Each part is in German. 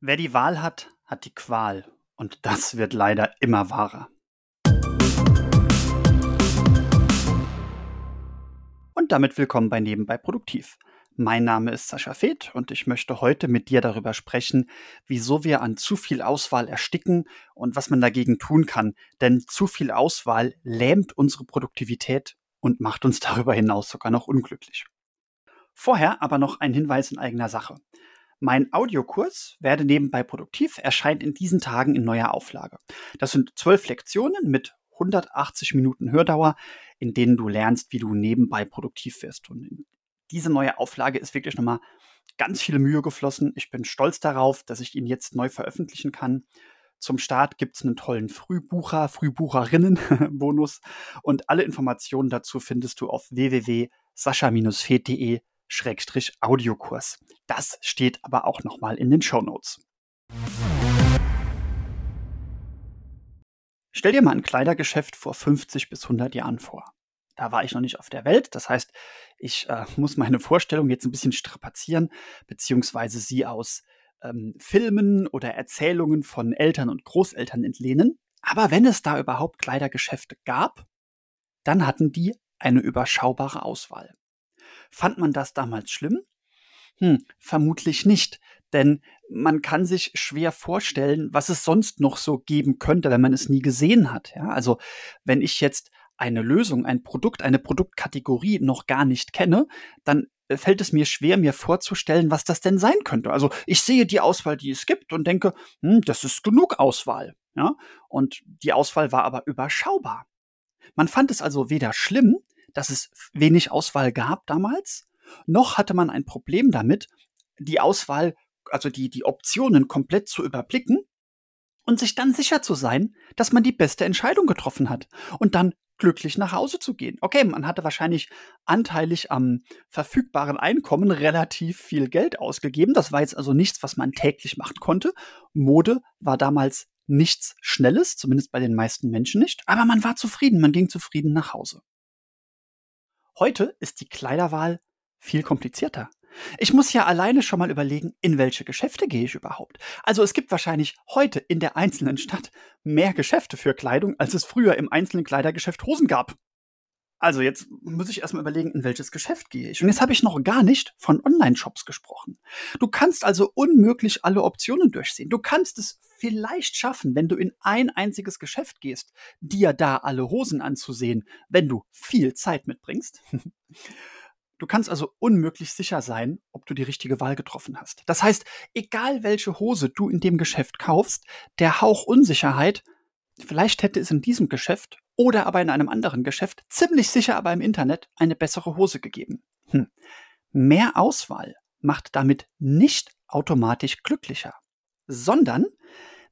Wer die Wahl hat, hat die Qual. Und das wird leider immer wahrer. Und damit willkommen bei Nebenbei Produktiv. Mein Name ist Sascha Feth und ich möchte heute mit dir darüber sprechen, wieso wir an zu viel Auswahl ersticken und was man dagegen tun kann. Denn zu viel Auswahl lähmt unsere Produktivität und macht uns darüber hinaus sogar noch unglücklich. Vorher aber noch ein Hinweis in eigener Sache. Mein Audiokurs Werde nebenbei produktiv erscheint in diesen Tagen in neuer Auflage. Das sind zwölf Lektionen mit 180 Minuten Hördauer, in denen du lernst, wie du nebenbei produktiv wirst. Und diese neue Auflage ist wirklich nochmal ganz viele Mühe geflossen. Ich bin stolz darauf, dass ich ihn jetzt neu veröffentlichen kann. Zum Start gibt es einen tollen Frühbucher, Frühbucherinnen-Bonus und alle Informationen dazu findest du auf www.sascha-fed.de Schrägstrich Audiokurs. Das steht aber auch nochmal in den Show Notes. Stell dir mal ein Kleidergeschäft vor 50 bis 100 Jahren vor. Da war ich noch nicht auf der Welt. Das heißt, ich äh, muss meine Vorstellung jetzt ein bisschen strapazieren, beziehungsweise sie aus ähm, Filmen oder Erzählungen von Eltern und Großeltern entlehnen. Aber wenn es da überhaupt Kleidergeschäfte gab, dann hatten die eine überschaubare Auswahl. Fand man das damals schlimm? Hm, vermutlich nicht, denn man kann sich schwer vorstellen, was es sonst noch so geben könnte, wenn man es nie gesehen hat. Ja, also wenn ich jetzt eine Lösung, ein Produkt, eine Produktkategorie noch gar nicht kenne, dann äh, fällt es mir schwer, mir vorzustellen, was das denn sein könnte. Also ich sehe die Auswahl, die es gibt und denke, hm, das ist genug Auswahl. Ja? Und die Auswahl war aber überschaubar. Man fand es also weder schlimm, dass es wenig Auswahl gab damals, noch hatte man ein Problem damit, die Auswahl, also die, die Optionen komplett zu überblicken und sich dann sicher zu sein, dass man die beste Entscheidung getroffen hat und dann glücklich nach Hause zu gehen. Okay, man hatte wahrscheinlich anteilig am verfügbaren Einkommen relativ viel Geld ausgegeben. Das war jetzt also nichts, was man täglich machen konnte. Mode war damals nichts Schnelles, zumindest bei den meisten Menschen nicht. Aber man war zufrieden, man ging zufrieden nach Hause. Heute ist die Kleiderwahl viel komplizierter. Ich muss ja alleine schon mal überlegen, in welche Geschäfte gehe ich überhaupt. Also es gibt wahrscheinlich heute in der einzelnen Stadt mehr Geschäfte für Kleidung, als es früher im einzelnen Kleidergeschäft Hosen gab. Also jetzt muss ich erstmal überlegen, in welches Geschäft gehe ich. Und jetzt habe ich noch gar nicht von Online-Shops gesprochen. Du kannst also unmöglich alle Optionen durchsehen. Du kannst es vielleicht schaffen, wenn du in ein einziges Geschäft gehst, dir da alle Hosen anzusehen, wenn du viel Zeit mitbringst. Du kannst also unmöglich sicher sein, ob du die richtige Wahl getroffen hast. Das heißt, egal welche Hose du in dem Geschäft kaufst, der Hauch Unsicherheit, vielleicht hätte es in diesem Geschäft oder aber in einem anderen Geschäft, ziemlich sicher aber im Internet, eine bessere Hose gegeben. Hm. Mehr Auswahl macht damit nicht automatisch glücklicher, sondern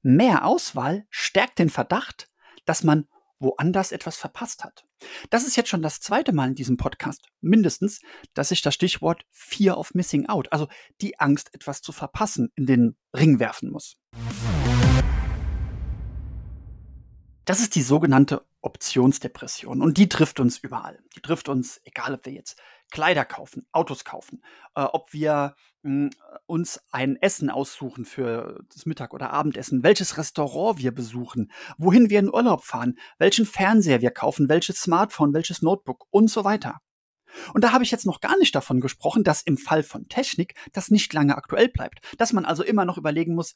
mehr Auswahl stärkt den Verdacht, dass man woanders etwas verpasst hat. Das ist jetzt schon das zweite Mal in diesem Podcast, mindestens, dass ich das Stichwort Fear of Missing Out, also die Angst, etwas zu verpassen, in den Ring werfen muss. Das ist die sogenannte Optionsdepression und die trifft uns überall. Die trifft uns, egal ob wir jetzt Kleider kaufen, Autos kaufen, äh, ob wir mh, hm, uns ein Essen aussuchen für das Mittag- oder Abendessen, welches Restaurant wir besuchen, wohin wir in Urlaub fahren, welchen Fernseher wir kaufen, welches Smartphone, welches Notebook und so weiter. Und da habe ich jetzt noch gar nicht davon gesprochen, dass im Fall von Technik das nicht lange aktuell bleibt. Dass man also immer noch überlegen muss,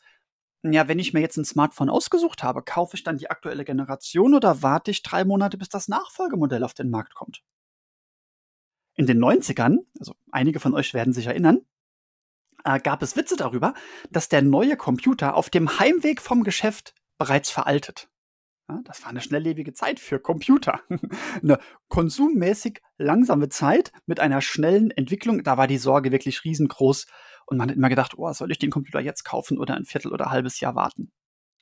ja, wenn ich mir jetzt ein Smartphone ausgesucht habe, kaufe ich dann die aktuelle Generation oder warte ich drei Monate, bis das Nachfolgemodell auf den Markt kommt? In den 90ern, also einige von euch werden sich erinnern, äh, gab es Witze darüber, dass der neue Computer auf dem Heimweg vom Geschäft bereits veraltet. Ja, das war eine schnelllebige Zeit für Computer. eine konsummäßig langsame Zeit mit einer schnellen Entwicklung. Da war die Sorge wirklich riesengroß, und man hat immer gedacht, oh, soll ich den Computer jetzt kaufen oder ein Viertel oder ein halbes Jahr warten?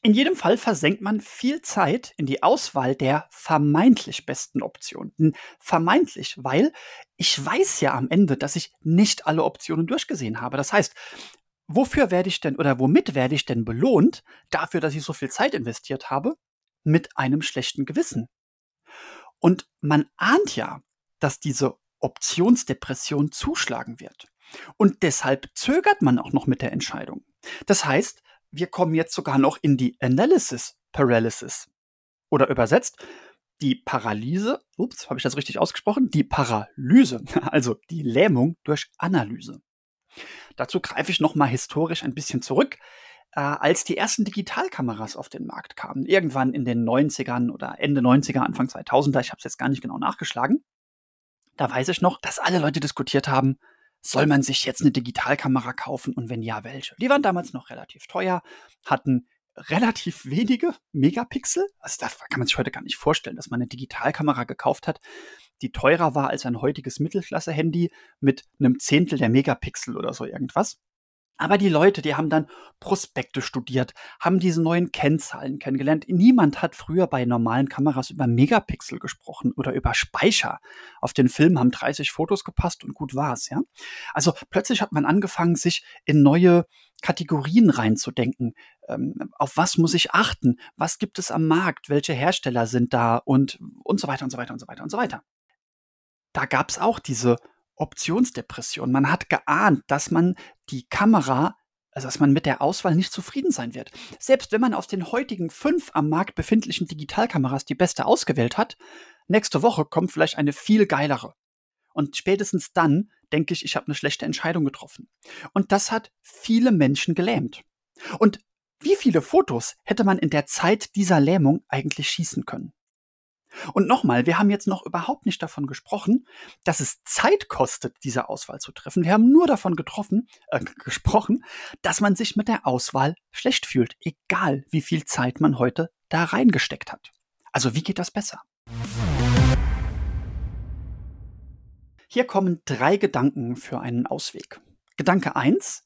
In jedem Fall versenkt man viel Zeit in die Auswahl der vermeintlich besten Optionen. Vermeintlich, weil ich weiß ja am Ende, dass ich nicht alle Optionen durchgesehen habe. Das heißt, wofür werde ich denn oder womit werde ich denn belohnt dafür, dass ich so viel Zeit investiert habe? Mit einem schlechten Gewissen. Und man ahnt ja, dass diese Optionsdepression zuschlagen wird. Und deshalb zögert man auch noch mit der Entscheidung. Das heißt, wir kommen jetzt sogar noch in die Analysis Paralysis. Oder übersetzt, die Paralyse, ups, habe ich das richtig ausgesprochen? Die Paralyse, also die Lähmung durch Analyse. Dazu greife ich nochmal historisch ein bisschen zurück. Äh, als die ersten Digitalkameras auf den Markt kamen, irgendwann in den 90ern oder Ende 90er, Anfang 2000er, ich habe es jetzt gar nicht genau nachgeschlagen, da weiß ich noch, dass alle Leute diskutiert haben, soll man sich jetzt eine Digitalkamera kaufen und wenn ja, welche? Die waren damals noch relativ teuer, hatten relativ wenige Megapixel. Also das kann man sich heute gar nicht vorstellen, dass man eine Digitalkamera gekauft hat, die teurer war als ein heutiges Mittelklasse-Handy mit einem Zehntel der Megapixel oder so irgendwas. Aber die Leute, die haben dann Prospekte studiert, haben diese neuen Kennzahlen kennengelernt. Niemand hat früher bei normalen Kameras über Megapixel gesprochen oder über Speicher. Auf den Film haben 30 Fotos gepasst und gut war's, ja. Also plötzlich hat man angefangen, sich in neue Kategorien reinzudenken. Ähm, auf was muss ich achten? Was gibt es am Markt? Welche Hersteller sind da? Und, und so weiter und so weiter und so weiter und so weiter. Da gab's auch diese Optionsdepression. Man hat geahnt, dass man die Kamera, also dass man mit der Auswahl nicht zufrieden sein wird. Selbst wenn man aus den heutigen fünf am Markt befindlichen Digitalkameras die beste ausgewählt hat, nächste Woche kommt vielleicht eine viel geilere. Und spätestens dann denke ich, ich habe eine schlechte Entscheidung getroffen. Und das hat viele Menschen gelähmt. Und wie viele Fotos hätte man in der Zeit dieser Lähmung eigentlich schießen können? Und nochmal, wir haben jetzt noch überhaupt nicht davon gesprochen, dass es Zeit kostet, diese Auswahl zu treffen. Wir haben nur davon getroffen, äh, gesprochen, dass man sich mit der Auswahl schlecht fühlt, egal wie viel Zeit man heute da reingesteckt hat. Also wie geht das besser? Hier kommen drei Gedanken für einen Ausweg. Gedanke eins: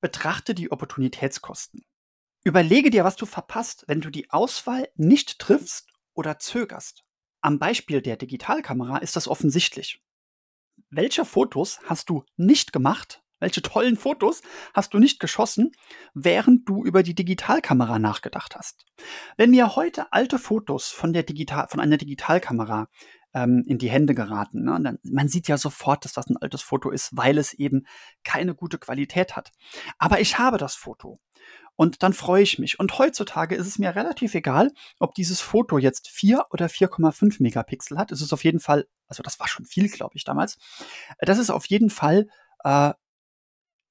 Betrachte die Opportunitätskosten. Überlege dir, was du verpasst, wenn du die Auswahl nicht triffst oder zögerst. Am Beispiel der Digitalkamera ist das offensichtlich. Welche Fotos hast du nicht gemacht? Welche tollen Fotos hast du nicht geschossen, während du über die Digitalkamera nachgedacht hast? Wenn mir heute alte Fotos von der Digital, von einer Digitalkamera ähm, in die Hände geraten, ne, dann, man sieht ja sofort, dass das ein altes Foto ist, weil es eben keine gute Qualität hat. Aber ich habe das Foto und dann freue ich mich. Und heutzutage ist es mir relativ egal, ob dieses Foto jetzt 4 oder 4,5 Megapixel hat. Es ist auf jeden Fall, also das war schon viel, glaube ich, damals. Das ist auf jeden Fall äh,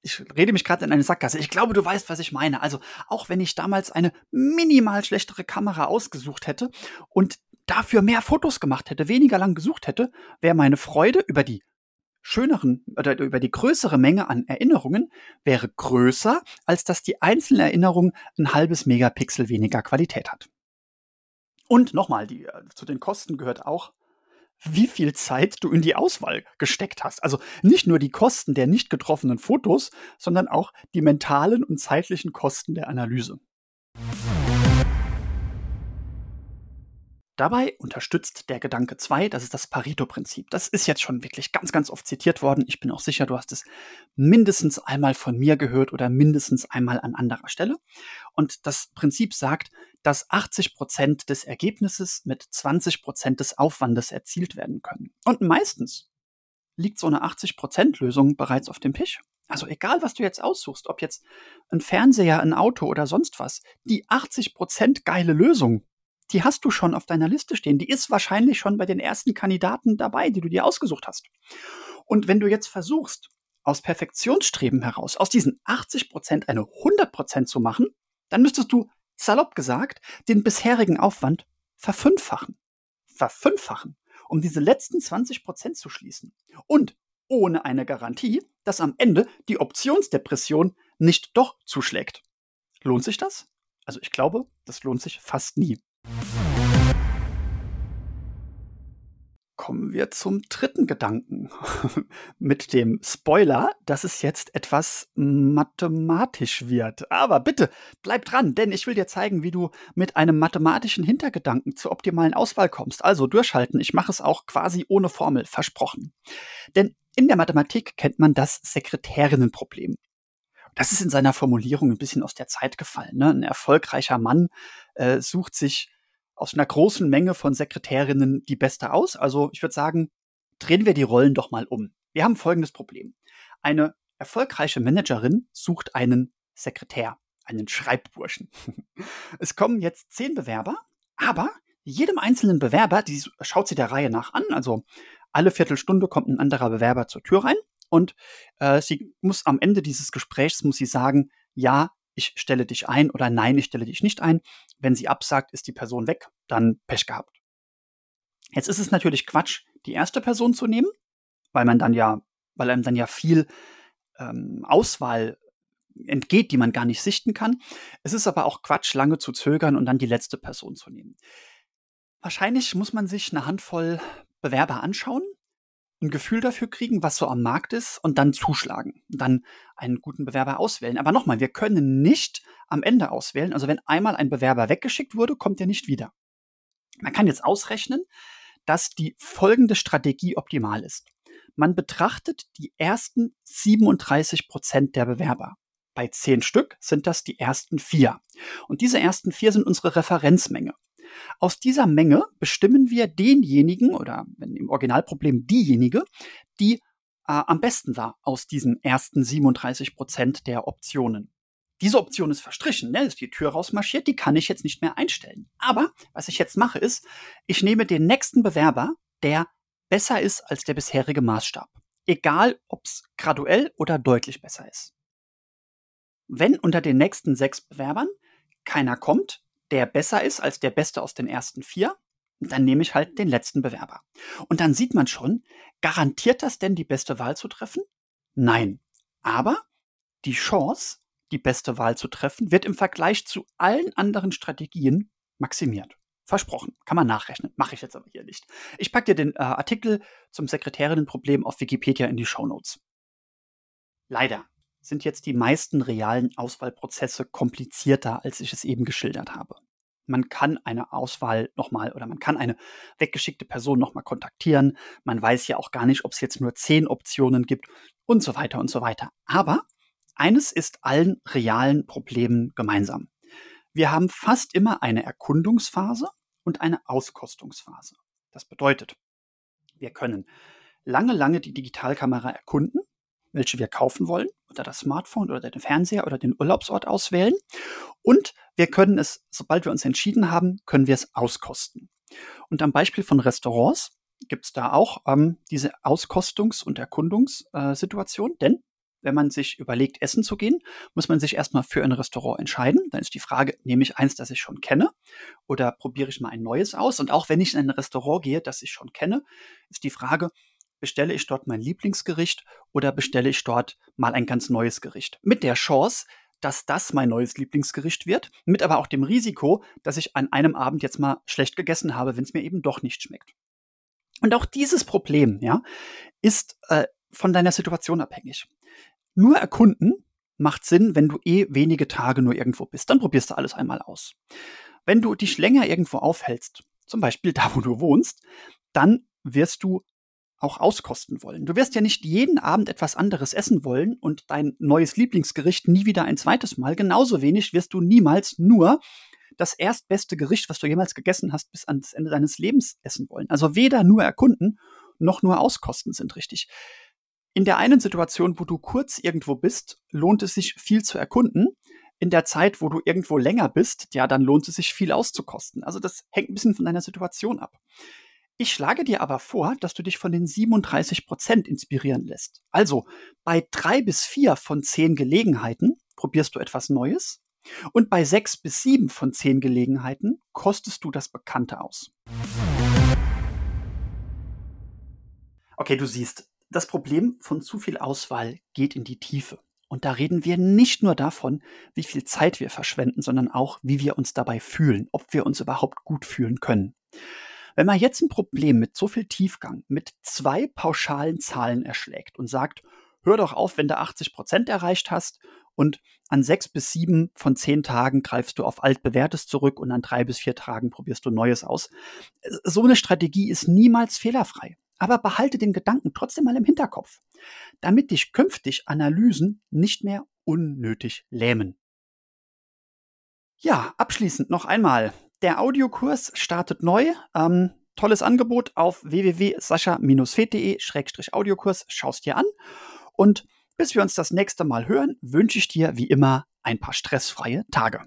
ich rede mich gerade in eine Sackgasse. Ich glaube, du weißt, was ich meine. Also, auch wenn ich damals eine minimal schlechtere Kamera ausgesucht hätte und dafür mehr Fotos gemacht hätte, weniger lang gesucht hätte, wäre meine Freude über die schöneren oder über die größere Menge an Erinnerungen wäre größer, als dass die einzelne Erinnerung ein halbes Megapixel weniger Qualität hat. Und nochmal, die, äh, zu den Kosten gehört auch, wie viel Zeit du in die Auswahl gesteckt hast. Also nicht nur die Kosten der nicht getroffenen Fotos, sondern auch die mentalen und zeitlichen Kosten der Analyse. Dabei unterstützt der Gedanke 2, das ist das Pareto-Prinzip. Das ist jetzt schon wirklich ganz, ganz oft zitiert worden. Ich bin auch sicher, du hast es mindestens einmal von mir gehört oder mindestens einmal an anderer Stelle. Und das Prinzip sagt, dass 80 Prozent des Ergebnisses mit 20 Prozent des Aufwandes erzielt werden können. Und meistens liegt so eine 80 Prozent Lösung bereits auf dem Tisch. Also egal, was du jetzt aussuchst, ob jetzt ein Fernseher, ein Auto oder sonst was, die 80 Prozent geile Lösung die hast du schon auf deiner Liste stehen. Die ist wahrscheinlich schon bei den ersten Kandidaten dabei, die du dir ausgesucht hast. Und wenn du jetzt versuchst, aus Perfektionsstreben heraus, aus diesen 80 Prozent eine 100 Prozent zu machen, dann müsstest du, salopp gesagt, den bisherigen Aufwand verfünffachen. Verfünffachen, um diese letzten 20 Prozent zu schließen. Und ohne eine Garantie, dass am Ende die Optionsdepression nicht doch zuschlägt. Lohnt sich das? Also ich glaube, das lohnt sich fast nie. Kommen wir zum dritten Gedanken mit dem Spoiler, dass es jetzt etwas mathematisch wird. Aber bitte bleib dran, denn ich will dir zeigen, wie du mit einem mathematischen Hintergedanken zur optimalen Auswahl kommst. Also durchhalten, ich mache es auch quasi ohne Formel, versprochen. Denn in der Mathematik kennt man das Sekretärinnenproblem. Das ist in seiner Formulierung ein bisschen aus der Zeit gefallen. Ne? Ein erfolgreicher Mann äh, sucht sich aus einer großen Menge von Sekretärinnen die beste aus. Also ich würde sagen, drehen wir die Rollen doch mal um. Wir haben folgendes Problem. Eine erfolgreiche Managerin sucht einen Sekretär, einen Schreibburschen. Es kommen jetzt zehn Bewerber, aber jedem einzelnen Bewerber, die schaut sie der Reihe nach an, also alle Viertelstunde kommt ein anderer Bewerber zur Tür rein und äh, sie muss am Ende dieses Gesprächs muss sie sagen, ja, ich stelle dich ein oder nein, ich stelle dich nicht ein. Wenn sie absagt, ist die Person weg, dann Pech gehabt. Jetzt ist es natürlich Quatsch, die erste Person zu nehmen, weil man dann ja, weil einem dann ja viel ähm, Auswahl entgeht, die man gar nicht sichten kann. Es ist aber auch Quatsch, lange zu zögern und dann die letzte Person zu nehmen. Wahrscheinlich muss man sich eine Handvoll Bewerber anschauen, ein Gefühl dafür kriegen, was so am Markt ist und dann zuschlagen. Dann einen guten Bewerber auswählen. Aber nochmal, wir können nicht am Ende auswählen. Also wenn einmal ein Bewerber weggeschickt wurde, kommt er nicht wieder. Man kann jetzt ausrechnen, dass die folgende Strategie optimal ist. Man betrachtet die ersten 37 Prozent der Bewerber. Bei zehn Stück sind das die ersten vier. Und diese ersten vier sind unsere Referenzmenge. Aus dieser Menge bestimmen wir denjenigen oder im Originalproblem diejenige, die äh, am besten war aus diesen ersten 37 Prozent der Optionen. Diese Option ist verstrichen, ne? ist die Tür rausmarschiert, die kann ich jetzt nicht mehr einstellen. Aber was ich jetzt mache ist, ich nehme den nächsten Bewerber, der besser ist als der bisherige Maßstab. Egal, ob es graduell oder deutlich besser ist. Wenn unter den nächsten sechs Bewerbern keiner kommt, der besser ist als der Beste aus den ersten vier, dann nehme ich halt den letzten Bewerber. Und dann sieht man schon, garantiert das denn die beste Wahl zu treffen? Nein. Aber die Chance, die beste Wahl zu treffen, wird im Vergleich zu allen anderen Strategien maximiert. Versprochen. Kann man nachrechnen. Mache ich jetzt aber hier nicht. Ich packe dir den äh, Artikel zum Sekretärinnenproblem auf Wikipedia in die Show Notes. Leider sind jetzt die meisten realen Auswahlprozesse komplizierter, als ich es eben geschildert habe. Man kann eine Auswahl nochmal oder man kann eine weggeschickte Person nochmal kontaktieren. Man weiß ja auch gar nicht, ob es jetzt nur zehn Optionen gibt und so weiter und so weiter. Aber eines ist allen realen Problemen gemeinsam. Wir haben fast immer eine Erkundungsphase und eine Auskostungsphase. Das bedeutet, wir können lange, lange die Digitalkamera erkunden welche wir kaufen wollen, oder das Smartphone oder den Fernseher oder den Urlaubsort auswählen. Und wir können es, sobald wir uns entschieden haben, können wir es auskosten. Und am Beispiel von Restaurants gibt es da auch ähm, diese Auskostungs- und Erkundungssituation, denn wenn man sich überlegt, essen zu gehen, muss man sich erstmal für ein Restaurant entscheiden. Dann ist die Frage, nehme ich eins, das ich schon kenne, oder probiere ich mal ein neues aus? Und auch wenn ich in ein Restaurant gehe, das ich schon kenne, ist die Frage, bestelle ich dort mein Lieblingsgericht oder bestelle ich dort mal ein ganz neues Gericht. Mit der Chance, dass das mein neues Lieblingsgericht wird, mit aber auch dem Risiko, dass ich an einem Abend jetzt mal schlecht gegessen habe, wenn es mir eben doch nicht schmeckt. Und auch dieses Problem, ja, ist äh, von deiner Situation abhängig. Nur erkunden macht Sinn, wenn du eh wenige Tage nur irgendwo bist. Dann probierst du alles einmal aus. Wenn du dich länger irgendwo aufhältst, zum Beispiel da, wo du wohnst, dann wirst du auch auskosten wollen. Du wirst ja nicht jeden Abend etwas anderes essen wollen und dein neues Lieblingsgericht nie wieder ein zweites Mal. Genauso wenig wirst du niemals nur das erstbeste Gericht, was du jemals gegessen hast, bis ans Ende deines Lebens essen wollen. Also weder nur erkunden noch nur auskosten sind richtig. In der einen Situation, wo du kurz irgendwo bist, lohnt es sich viel zu erkunden. In der Zeit, wo du irgendwo länger bist, ja, dann lohnt es sich viel auszukosten. Also das hängt ein bisschen von deiner Situation ab. Ich schlage dir aber vor, dass du dich von den 37 Prozent inspirieren lässt. Also bei drei bis vier von zehn Gelegenheiten probierst du etwas Neues und bei sechs bis sieben von zehn Gelegenheiten kostest du das Bekannte aus. Okay, du siehst, das Problem von zu viel Auswahl geht in die Tiefe. Und da reden wir nicht nur davon, wie viel Zeit wir verschwenden, sondern auch, wie wir uns dabei fühlen, ob wir uns überhaupt gut fühlen können. Wenn man jetzt ein Problem mit so viel Tiefgang mit zwei pauschalen Zahlen erschlägt und sagt, hör doch auf, wenn du 80 Prozent erreicht hast und an sechs bis sieben von zehn Tagen greifst du auf altbewährtes zurück und an drei bis vier Tagen probierst du Neues aus. So eine Strategie ist niemals fehlerfrei. Aber behalte den Gedanken trotzdem mal im Hinterkopf, damit dich künftig Analysen nicht mehr unnötig lähmen. Ja, abschließend noch einmal. Der Audiokurs startet neu. Ähm, tolles Angebot auf www.sascha-fed.de-audiokurs. Schaust dir an. Und bis wir uns das nächste Mal hören, wünsche ich dir wie immer ein paar stressfreie Tage.